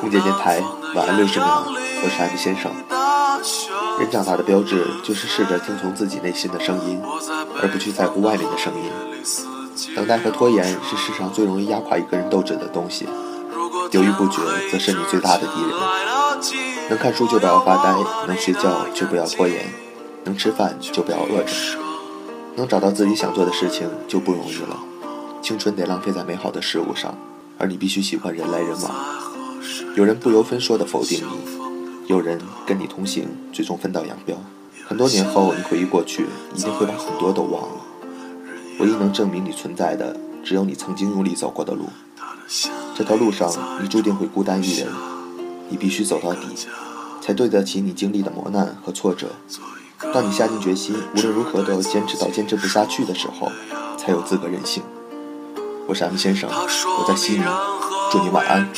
空姐电台晚安六十秒，我是 M 先生。人长大的标志就是试着听从自己内心的声音，而不去在乎外面的声音。等待和拖延是世上最容易压垮一个人斗志的东西，犹豫不决则是你最大的敌人。能看书就不要发呆，能睡觉就不要拖延，能吃饭就不要饿着，能找到自己想做的事情就不容易了。青春得浪费在美好的事物上，而你必须喜欢人来人往。有人不由分说地否定你，有人跟你同行，最终分道扬镳。很多年后，你回忆过去，一定会把很多都忘了。唯一能证明你存在的，只有你曾经用力走过的路。这条路上，你注定会孤单一人，你必须走到底，才对得起你经历的磨难和挫折。当你下定决心，无论如何都要坚持到坚持不下去的时候，才有资格任性。我是 M 先生，我在悉尼，祝你晚安。